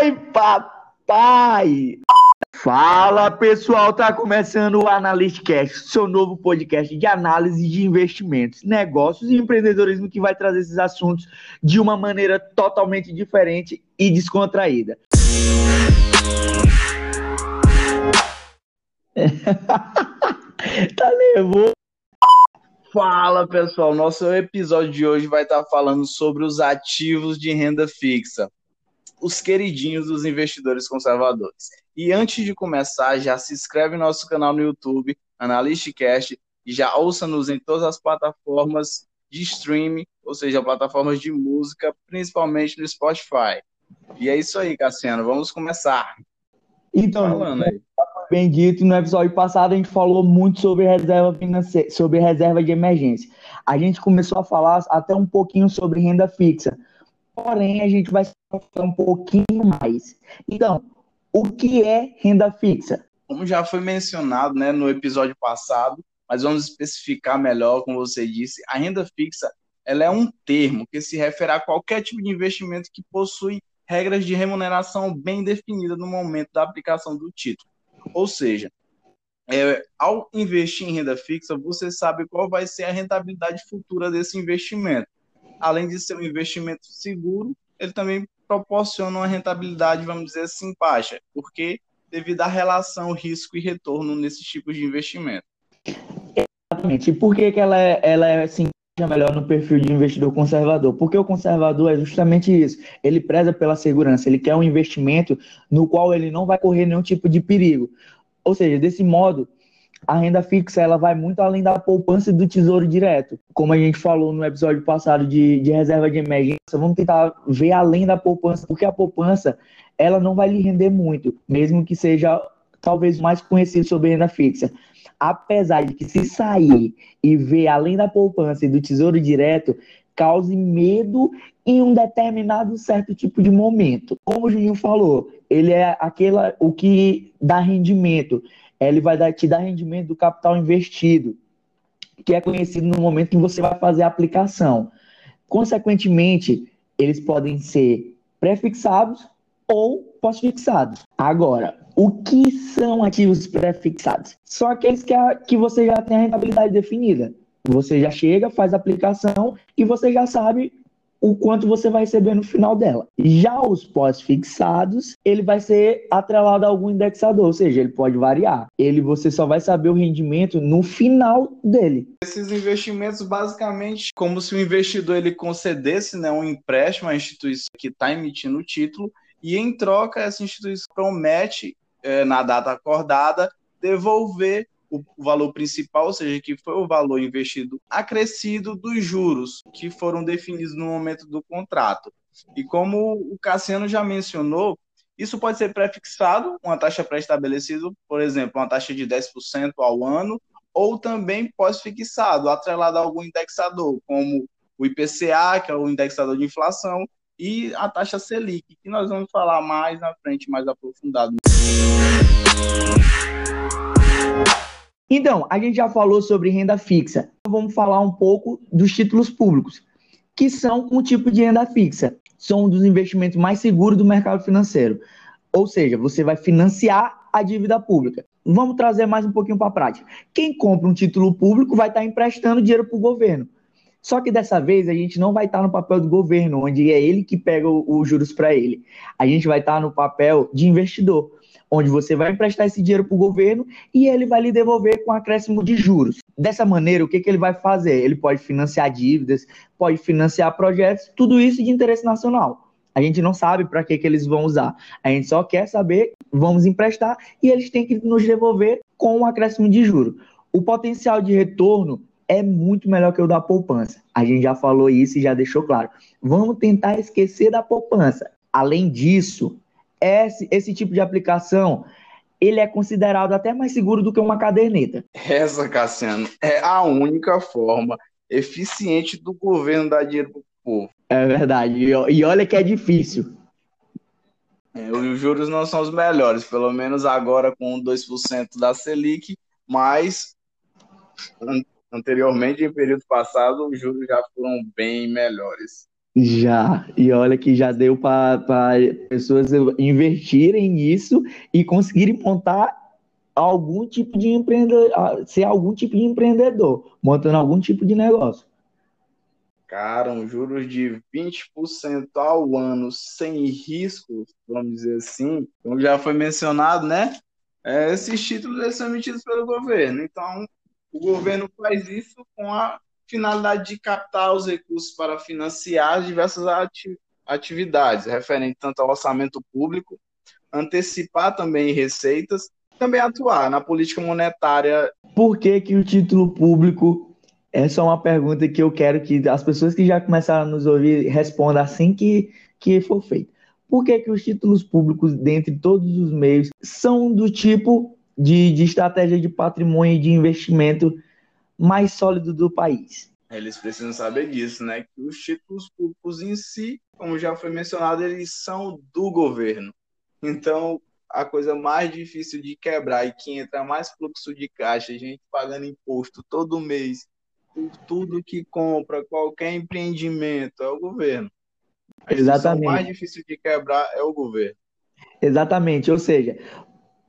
Ai, papai! Fala pessoal, tá começando o Analystcast, seu novo podcast de análise de investimentos, negócios e empreendedorismo que vai trazer esses assuntos de uma maneira totalmente diferente e descontraída. tá nervoso? Fala pessoal, nosso episódio de hoje vai estar falando sobre os ativos de renda fixa, os queridinhos dos investidores conservadores. E antes de começar, já se inscreve no nosso canal no YouTube, Analystcast, e já ouça-nos em todas as plataformas de streaming, ou seja, plataformas de música, principalmente no Spotify. E é isso aí, Cassiano, vamos começar. Então, Falando aí bem dito, no episódio passado a gente falou muito sobre reserva financeira, sobre reserva de emergência. A gente começou a falar até um pouquinho sobre renda fixa. Porém, a gente vai falar um pouquinho mais. Então, o que é renda fixa? Como já foi mencionado né, no episódio passado, mas vamos especificar melhor, como você disse, a renda fixa ela é um termo que se refere a qualquer tipo de investimento que possui regras de remuneração bem definidas no momento da aplicação do título. Ou seja, é, ao investir em renda fixa, você sabe qual vai ser a rentabilidade futura desse investimento. Além de ser um investimento seguro, ele também proporciona uma rentabilidade, vamos dizer assim, baixa, porque devido à relação risco e retorno nesses tipos de investimento. Exatamente. E por que, que ela, é, ela é assim, melhor no perfil de investidor conservador? Porque o conservador é justamente isso. Ele preza pela segurança, ele quer um investimento no qual ele não vai correr nenhum tipo de perigo. Ou seja, desse modo, a renda fixa ela vai muito além da poupança e do tesouro direto. Como a gente falou no episódio passado de, de reserva de emergência, vamos tentar ver além da poupança, porque a poupança ela não vai lhe render muito, mesmo que seja talvez mais conhecido sobre renda fixa apesar de que se sair e ver além da poupança e do tesouro direto, cause medo em um determinado certo tipo de momento. Como o Juninho falou, ele é aquela o que dá rendimento. Ele vai dar, te dar rendimento do capital investido, que é conhecido no momento que você vai fazer a aplicação. Consequentemente, eles podem ser prefixados ou pós-fixados. Agora, o que são ativos pré-fixados? São aqueles que, a, que você já tem a rentabilidade definida. Você já chega, faz a aplicação e você já sabe o quanto você vai receber no final dela. Já os pós-fixados, ele vai ser atrelado a algum indexador, ou seja, ele pode variar. Ele você só vai saber o rendimento no final dele. Esses investimentos basicamente como se o investidor ele concedesse, né, um empréstimo à instituição que está emitindo o título e em troca essa instituição promete é, na data acordada, devolver o valor principal, ou seja, que foi o valor investido acrescido dos juros que foram definidos no momento do contrato. E como o Cassiano já mencionou, isso pode ser prefixado, uma taxa pré-estabelecida, por exemplo, uma taxa de 10% ao ano, ou também pós-fixado, atrelado a algum indexador, como o IPCA, que é o indexador de inflação, e a taxa Selic, que nós vamos falar mais na frente, mais aprofundado. Então, a gente já falou sobre renda fixa. Vamos falar um pouco dos títulos públicos, que são um tipo de renda fixa. São um dos investimentos mais seguros do mercado financeiro. Ou seja, você vai financiar a dívida pública. Vamos trazer mais um pouquinho para a prática. Quem compra um título público vai estar emprestando dinheiro para o governo. Só que dessa vez a gente não vai estar no papel do governo, onde é ele que pega os juros para ele. A gente vai estar no papel de investidor, onde você vai emprestar esse dinheiro para o governo e ele vai lhe devolver com acréscimo de juros. Dessa maneira, o que, que ele vai fazer? Ele pode financiar dívidas, pode financiar projetos, tudo isso de interesse nacional. A gente não sabe para que, que eles vão usar. A gente só quer saber, vamos emprestar e eles têm que nos devolver com um acréscimo de juros. O potencial de retorno é muito melhor que o da poupança. A gente já falou isso e já deixou claro. Vamos tentar esquecer da poupança. Além disso, esse, esse tipo de aplicação ele é considerado até mais seguro do que uma caderneta. Essa, Cassiano, é a única forma eficiente do governo dar dinheiro para o povo. É verdade. E olha que é difícil. É, os juros não são os melhores, pelo menos agora com 2% da Selic, mas anteriormente, em período passado, os juros já foram bem melhores. Já, e olha que já deu para pessoas investirem nisso e conseguirem montar algum tipo de empreendedor, ser algum tipo de empreendedor, montando algum tipo de negócio. Cara, um juros de 20% ao ano sem risco, vamos dizer assim, como já foi mencionado, né? É, esses títulos são emitidos pelo governo. Então, o governo faz isso com a finalidade de captar os recursos para financiar diversas ati atividades, referente tanto ao orçamento público, antecipar também receitas, também atuar na política monetária. Por que, que o título público? Essa é uma pergunta que eu quero que as pessoas que já começaram a nos ouvir respondam assim que, que for feito. Por que, que os títulos públicos, dentre todos os meios, são do tipo de, de estratégia de patrimônio e de investimento mais sólido do país. Eles precisam saber disso, né? Que os títulos públicos em si, como já foi mencionado, eles são do governo. Então, a coisa mais difícil de quebrar e que entra mais fluxo de caixa, gente pagando imposto todo mês por tudo que compra, qualquer empreendimento, é o governo. A Exatamente. mais difícil de quebrar é o governo. Exatamente, ou seja,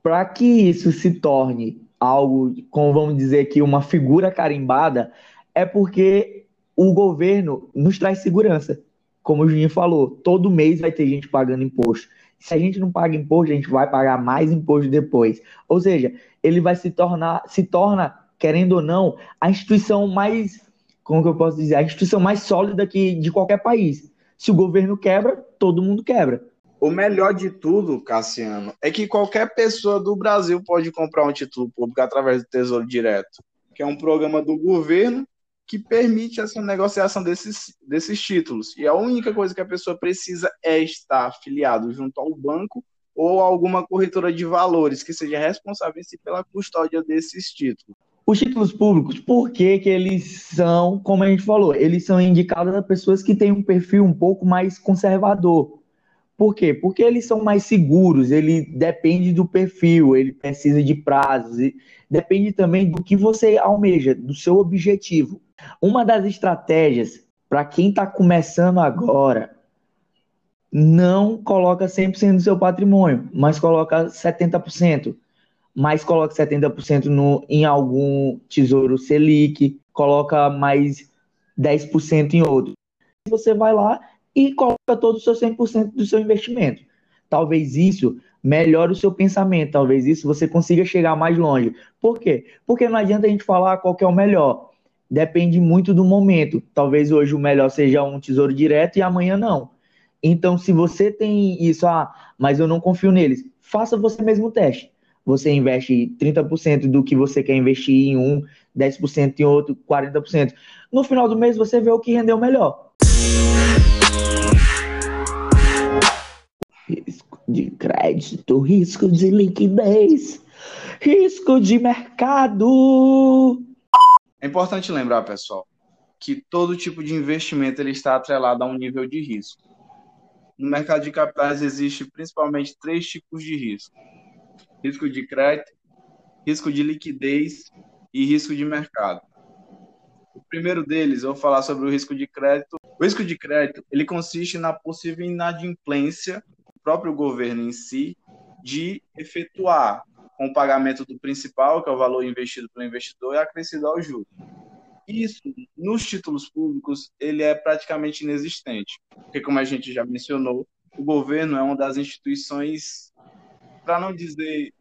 para que isso se torne algo, como vamos dizer aqui, uma figura carimbada, é porque o governo nos traz segurança. Como o Juninho falou, todo mês vai ter gente pagando imposto. Se a gente não paga imposto, a gente vai pagar mais imposto depois. Ou seja, ele vai se tornar, se torna, querendo ou não, a instituição mais, como que eu posso dizer, a instituição mais sólida que de qualquer país. Se o governo quebra, todo mundo quebra. O melhor de tudo, Cassiano, é que qualquer pessoa do Brasil pode comprar um título público através do Tesouro Direto, que é um programa do governo que permite essa negociação desses, desses títulos. E a única coisa que a pessoa precisa é estar afiliado junto ao banco ou alguma corretora de valores que seja responsável pela custódia desses títulos. Os títulos públicos, por que, que eles são, como a gente falou, eles são indicados a pessoas que têm um perfil um pouco mais conservador, por quê? Porque eles são mais seguros, ele depende do perfil, ele precisa de prazos, depende também do que você almeja, do seu objetivo. Uma das estratégias para quem está começando agora, não coloca 100% do seu patrimônio, mas coloca 70%. Mais coloca 70% no, em algum tesouro Selic, coloca mais 10% em outro. Você vai lá e coloca todo o seu 100% do seu investimento. Talvez isso melhore o seu pensamento, talvez isso você consiga chegar mais longe. Por quê? Porque não adianta a gente falar qual é o melhor. Depende muito do momento. Talvez hoje o melhor seja um tesouro direto e amanhã não. Então, se você tem isso, ah, mas eu não confio neles, faça você mesmo o teste. Você investe 30% do que você quer investir em um, 10% em outro, 40%. No final do mês, você vê o que rendeu melhor. Risco de crédito, risco de liquidez, risco de mercado. É importante lembrar, pessoal, que todo tipo de investimento ele está atrelado a um nível de risco. No mercado de capitais existe principalmente três tipos de risco: risco de crédito, risco de liquidez e risco de mercado. O primeiro deles, eu vou falar sobre o risco de crédito. O risco de crédito, ele consiste na possível inadimplência próprio governo em si de efetuar com o pagamento do principal, que é o valor investido pelo investidor, e acrescido ao juro. Isso, nos títulos públicos, ele é praticamente inexistente, porque como a gente já mencionou, o governo é uma das instituições, para não dizer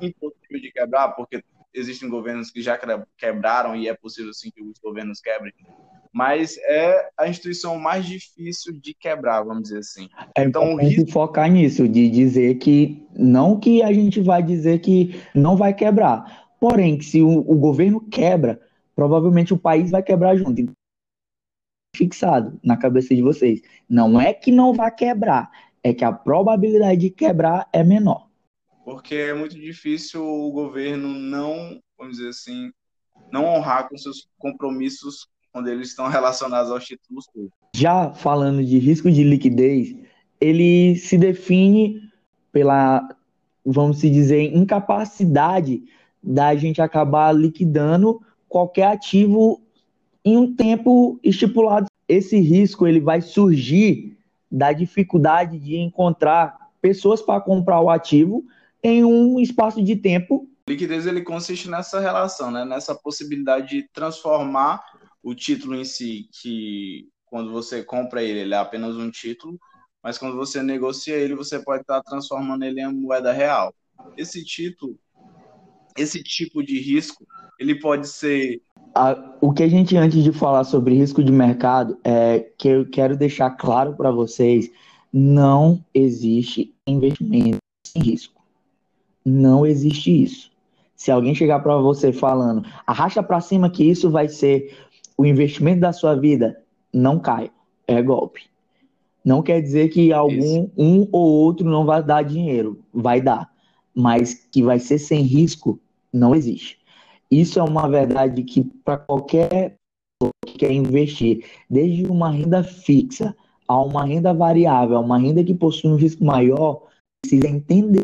impossível de quebrar, porque existem governos que já quebraram e é possível sim que os governos quebrem, mas é a instituição mais difícil de quebrar, vamos dizer assim. É então, o risco... focar nisso, de dizer que não que a gente vai dizer que não vai quebrar, porém, que se o, o governo quebra, provavelmente o país vai quebrar junto. Fixado na cabeça de vocês. Não é que não vai quebrar, é que a probabilidade de quebrar é menor porque é muito difícil o governo não, vamos dizer assim, não honrar com seus compromissos quando eles estão relacionados aos títulos públicos. Já falando de risco de liquidez, ele se define pela, vamos dizer, incapacidade da gente acabar liquidando qualquer ativo em um tempo estipulado. esse risco ele vai surgir da dificuldade de encontrar pessoas para comprar o ativo em um espaço de tempo. Liquidez ele consiste nessa relação, né? nessa possibilidade de transformar o título em si, que quando você compra ele, ele é apenas um título, mas quando você negocia ele, você pode estar transformando ele em moeda real. Esse título, esse tipo de risco, ele pode ser o que a gente, antes de falar sobre risco de mercado, é que eu quero deixar claro para vocês: não existe investimento sem risco. Não existe isso. Se alguém chegar para você falando, arrasta para cima que isso vai ser o investimento da sua vida, não cai. É golpe. Não quer dizer que algum um ou outro não vai dar dinheiro, vai dar, mas que vai ser sem risco, não existe. Isso é uma verdade que para qualquer que quer investir, desde uma renda fixa a uma renda variável, a uma renda que possui um risco maior, precisa entender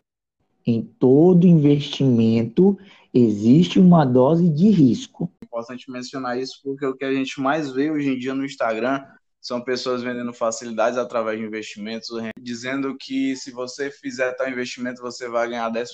em todo investimento existe uma dose de risco. É importante mencionar isso porque o que a gente mais vê hoje em dia no Instagram são pessoas vendendo facilidades através de investimentos, dizendo que se você fizer tal investimento você vai ganhar 10%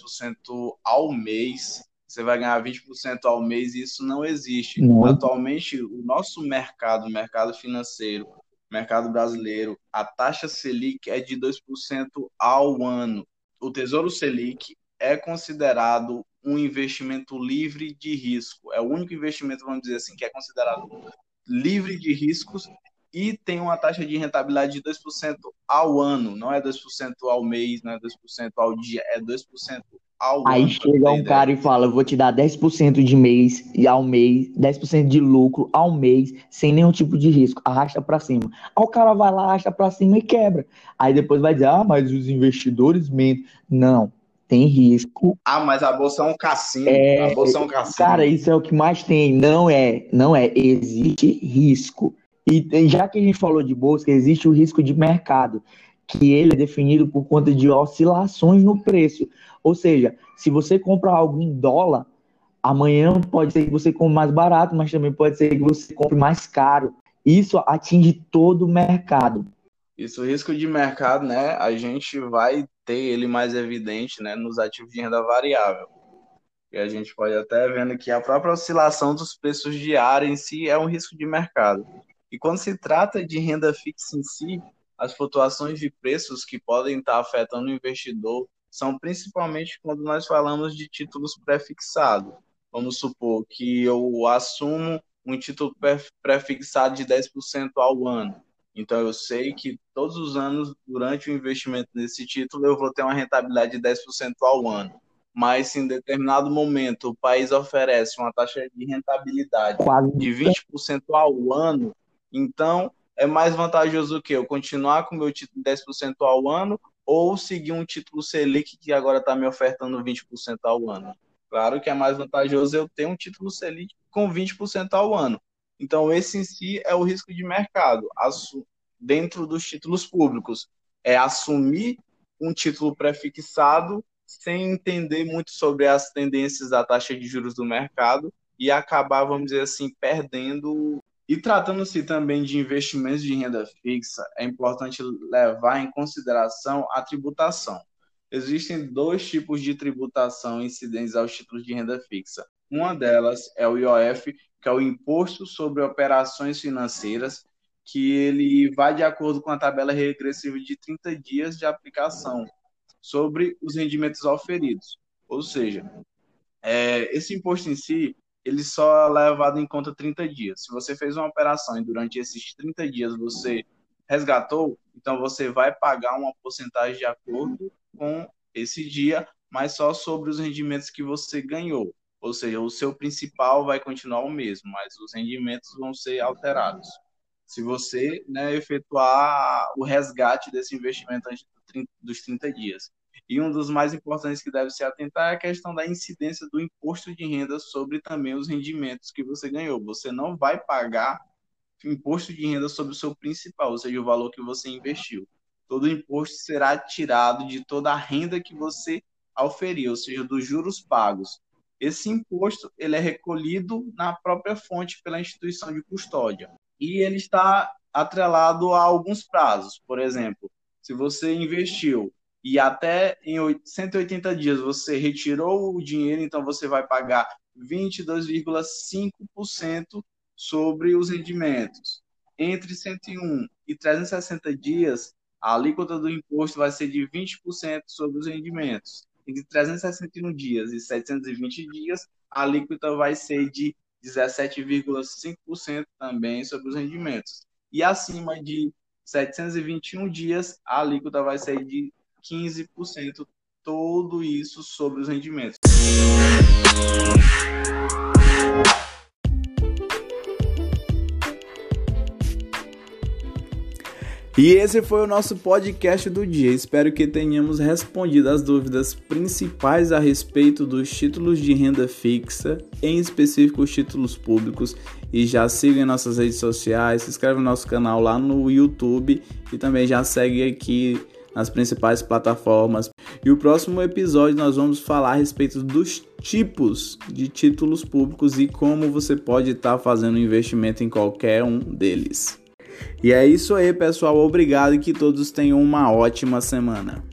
ao mês você vai ganhar 20% ao mês e isso não existe. Não. Atualmente, o nosso mercado, o mercado financeiro, mercado brasileiro, a taxa Selic é de 2% ao ano. O Tesouro Selic é considerado um investimento livre de risco. É o único investimento, vamos dizer assim, que é considerado livre de riscos e tem uma taxa de rentabilidade de 2% ao ano. Não é 2% ao mês, não é 2% ao dia, é 2% ao Aí ano, chega um cara e fala: vou te dar 10% de mês e ao mês, 10% de lucro ao mês, sem nenhum tipo de risco. Arrasta para cima. Aí o cara vai lá, arrasta para cima e quebra. Aí depois vai dizer: ah, mas os investidores mentem. Não, tem risco. Ah, mas a bolsa é um cassino. É, a bolsa é um cassino. Cara, isso é o que mais tem. Não é, não é. Existe risco. E já que a gente falou de bolsa, existe o risco de mercado que ele é definido por conta de oscilações no preço. Ou seja, se você compra algo em dólar, amanhã pode ser que você compre mais barato, mas também pode ser que você compre mais caro. Isso atinge todo o mercado. Isso, risco de mercado, né? A gente vai ter ele mais evidente, né, nos ativos de renda variável. E a gente pode até vendo que a própria oscilação dos preços diários em si é um risco de mercado. E quando se trata de renda fixa em si, as flutuações de preços que podem estar afetando o investidor são principalmente quando nós falamos de títulos pré-fixados. Vamos supor que eu assumo um título pré-fixado de 10% ao ano. Então eu sei que todos os anos, durante o investimento nesse título, eu vou ter uma rentabilidade de 10% ao ano. Mas se em determinado momento o país oferece uma taxa de rentabilidade de 20% ao ano, então é mais vantajoso o que eu continuar com meu título de 10% ao ano ou seguir um título Selic que agora está me ofertando 20% ao ano. Claro que é mais vantajoso eu ter um título Selic com 20% ao ano. Então, esse em si é o risco de mercado dentro dos títulos públicos. É assumir um título pré-fixado sem entender muito sobre as tendências da taxa de juros do mercado e acabar, vamos dizer assim, perdendo e tratando-se também de investimentos de renda fixa, é importante levar em consideração a tributação. Existem dois tipos de tributação incidentes aos títulos de renda fixa. Uma delas é o IOF, que é o Imposto sobre Operações Financeiras, que ele vai de acordo com a tabela regressiva de 30 dias de aplicação sobre os rendimentos oferidos. Ou seja, é, esse imposto em si, ele só é levado em conta 30 dias. Se você fez uma operação e durante esses 30 dias você resgatou, então você vai pagar uma porcentagem de acordo com esse dia, mas só sobre os rendimentos que você ganhou. Ou seja, o seu principal vai continuar o mesmo, mas os rendimentos vão ser alterados. Se você né, efetuar o resgate desse investimento antes dos 30 dias. E um dos mais importantes que deve se atentar é a questão da incidência do imposto de renda sobre também os rendimentos que você ganhou. Você não vai pagar imposto de renda sobre o seu principal, ou seja, o valor que você investiu. Todo imposto será tirado de toda a renda que você auferiu, ou seja, dos juros pagos. Esse imposto ele é recolhido na própria fonte pela instituição de custódia e ele está atrelado a alguns prazos. Por exemplo, se você investiu e até em 180 dias você retirou o dinheiro, então você vai pagar 22,5% sobre os rendimentos. Entre 101 e 360 dias, a alíquota do imposto vai ser de 20% sobre os rendimentos. Entre 361 dias e 720 dias, a alíquota vai ser de 17,5% também sobre os rendimentos. E acima de 721 dias, a alíquota vai ser de 15%, tudo isso sobre os rendimentos. E esse foi o nosso podcast do dia. Espero que tenhamos respondido as dúvidas principais a respeito dos títulos de renda fixa, em específico os títulos públicos. E já siga em nossas redes sociais, se inscreve no nosso canal lá no YouTube e também já segue aqui nas principais plataformas. E o próximo episódio nós vamos falar a respeito dos tipos de títulos públicos e como você pode estar fazendo investimento em qualquer um deles. E é isso aí, pessoal. Obrigado e que todos tenham uma ótima semana.